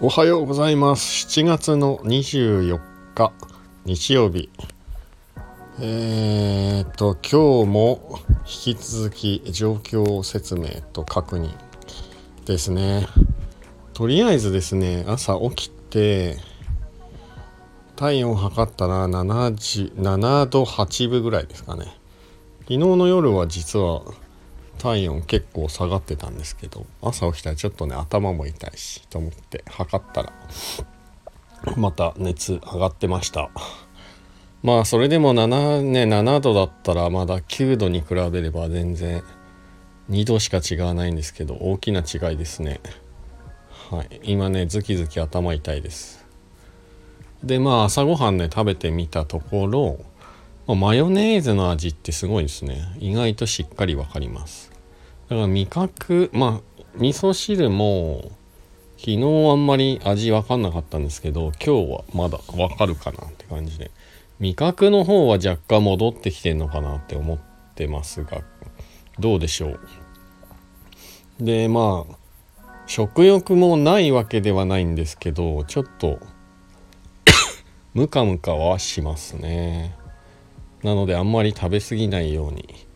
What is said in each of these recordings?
おはようございます。7月の24日日曜日。えー、っと今日も引き続き状況説明と確認ですね。とりあえずですね朝起きて体温を測ったら7度8分ぐらいですかね。昨日の夜は実は体温結構下がってたんですけど朝起きたらちょっとね頭も痛いしと思って測ったらまた熱上がってました。まあそれでも7ね7度だったらまだ9度に比べれば全然2度しか違わないんですけど大きな違いですね。はい。今ねズキズキ頭痛いです。でまあ朝ごはんね食べてみたところ、マヨネーズの味ってすごいですね。意外としっかりわかります。だから味覚まあ味噌汁も昨日あんまり味わかんなかったんですけど今日はまだわかるかなって感じで。味覚の方は若干戻ってきてんのかなって思ってますがどうでしょう？でまあ食欲もないわけではないんですけどちょっと ムカムカはしますね。なのであんまり食べ過ぎないように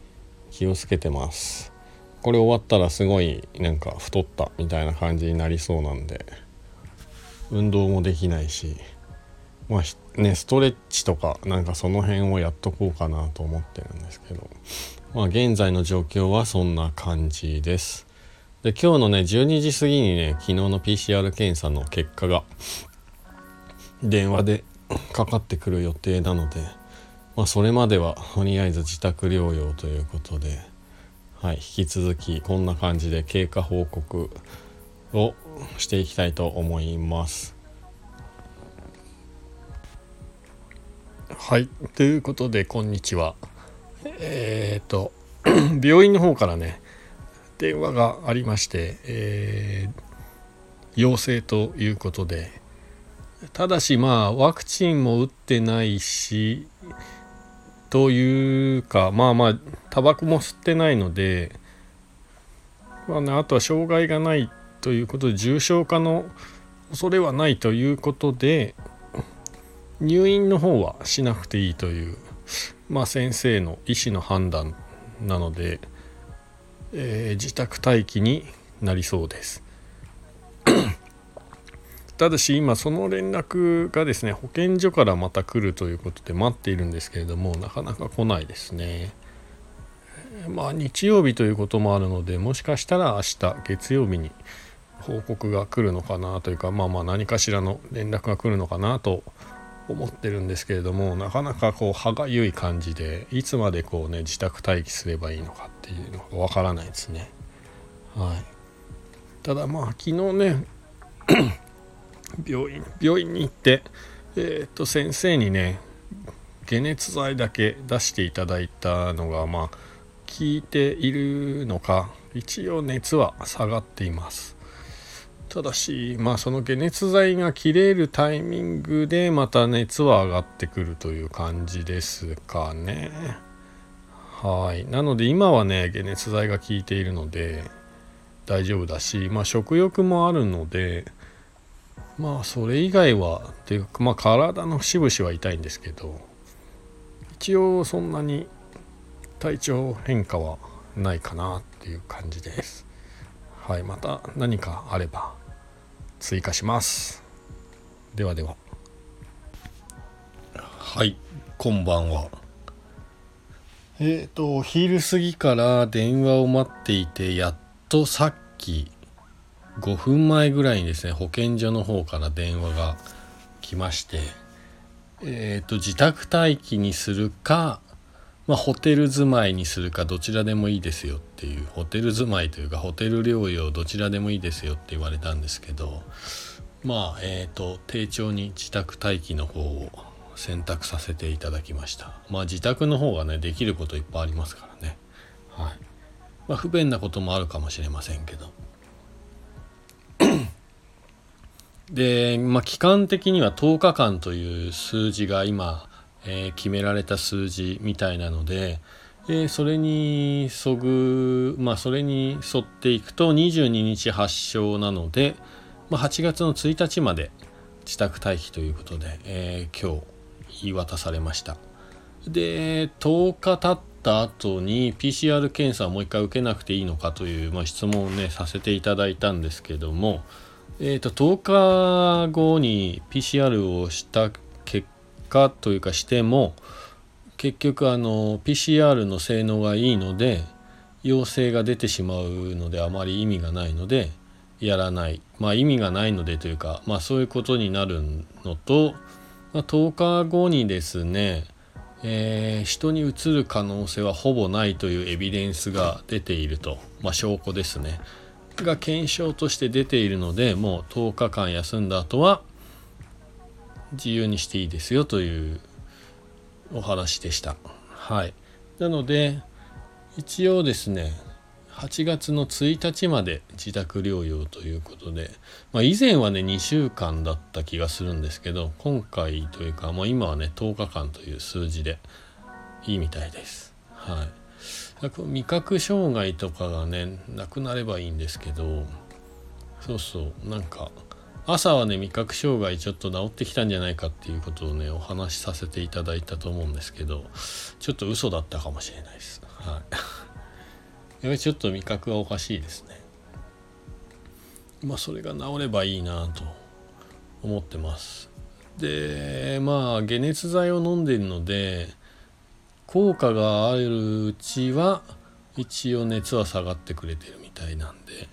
気をつけてます。これ終わったらすごいなんか太ったみたいな感じになりそうなんで運動もできないしまあねストレッチとかなんかその辺をやっとこうかなと思ってるんですけどまあ現在の状況はそんな感じです。で今日のね12時過ぎにね昨日の PCR 検査の結果が電話でかかってくる予定なのでまあ、それまではとりあえず自宅療養ということで、はい、引き続きこんな感じで経過報告をしていきたいと思います。はい、ということでこんにちは。えっ、と 病院の方からね電話がありまして、えー、陽性ということでただしまあワクチンも打ってないしというかまあまあタバコも吸ってないので、まあね、あとは障害がないということで重症化の恐れはないということで入院の方はしなくていいという、まあ、先生の医師の判断なので、えー、自宅待機になりそうです。ただし今その連絡がですね保健所からまた来るということで待っているんですけれどもなかなか来ないですね。まあ日曜日ということもあるのでもしかしたら明日月曜日に報告が来るのかなというかまあまあ何かしらの連絡が来るのかなと思ってるんですけれどもなかなかこう歯がゆい感じでいつまでこうね自宅待機すればいいのかっていうのがわからないですね。はい。ただまあ昨日ね病院病院に行って、えー、と先生にね解熱剤だけ出していただいたのがまあ効いているのか一応熱は下がっています。ただしまあその解熱剤が切れるタイミングでまた熱は上がってくるという感じですかね。はい。なので今はね解熱剤が効いているので大丈夫だしまあ食欲もあるのでまあそれ以外はっていうかまあ体の節々は痛いんですけど一応そんなに体調変化はないかなっていう感じです。はいまた何かあれば追加します。ではでは。はいこんばんは。えっ、ー、とお昼過ぎから電話を待っていてやっとさっき5分前ぐらいにですね保健所の方から電話が来ましてえっ、ー、と自宅待機にするかまあ、ホテル住まいにするかどちらでもいいですよっていうホテル住まいというかホテル療養どちらでもいいですよって言われたんですけどまあえっ、ー、と丁重に自宅待機の方を選択させていただきました。まあ自宅の方がねできることいっぱいありますからね。はい。まあ、不便なこともあるかもしれませんけど。で、まあ、期間的には10日間という数字が今、えー、決められた数字みたいなので、でそれにそぐまあそれに沿っていくと22日発症なので、まあ、8月の1日まで自宅待機ということで、えー、今日言い渡されました。で10日経った後に PCR 検査をもう一回受けなくていいのかという、まあ、質問をねさせていただいたんですけどもえーと、10日後に PCR をした結果というかしても結局あの PCR の性能がいいので陽性が出てしまうのであまり意味がないのでやらないまあ意味がないのでというかまあそういうことになるのと、まあ、10日後にですね、えー、人にうつる可能性はほぼないというエビデンスが出ていると、まあ、証拠ですね。が検証として出ているのでもう10日間休んだ後は自由にしていいですよというお話でした。はい、なので一応ですね8月の1日まで自宅療養ということで、まあ、以前はね2週間だった気がするんですけど今回というか、まあ、今はね10日間という数字でいいみたいです。はい味覚障害とかがねなくなればいいんですけどそうそうなんか朝はね味覚障害ちょっと治ってきたんじゃないかっていうことをねお話しさせていただいたと思うんですけどちょっと嘘だったかもしれないです。はい。やっぱりちょっと味覚がおかしいですね。まあそれが治ればいいなと思ってます。でまあ解熱剤を飲んでるので効果があるうちは一応熱は下がってくれてるみたいなんで。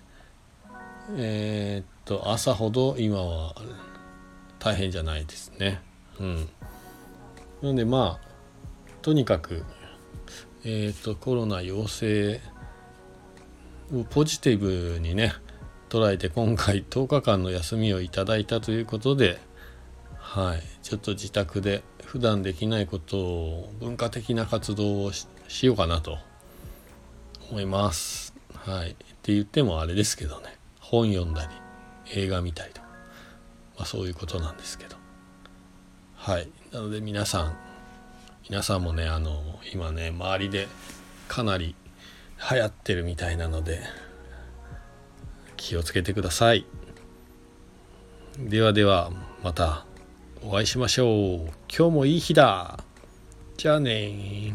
えー、っと朝ほど今は大変じゃないですね。うん。なのでまあとにかくえー、っとコロナ陽性をポジティブにね捉えて今回10日間の休みをいただいたということではい。ちょっと自宅で普段できないことを文化的な活動をしようかなと思います。はい。って言ってもあれですけどね。本読んだり映画見たりと。か、まあ、そういうことなんですけど。はい。なので皆さん皆さんもねあの今ね周りでかなり流行ってるみたいなので気をつけてください。ではではまた。お会いしましょう。今日もいい日だ。じゃあね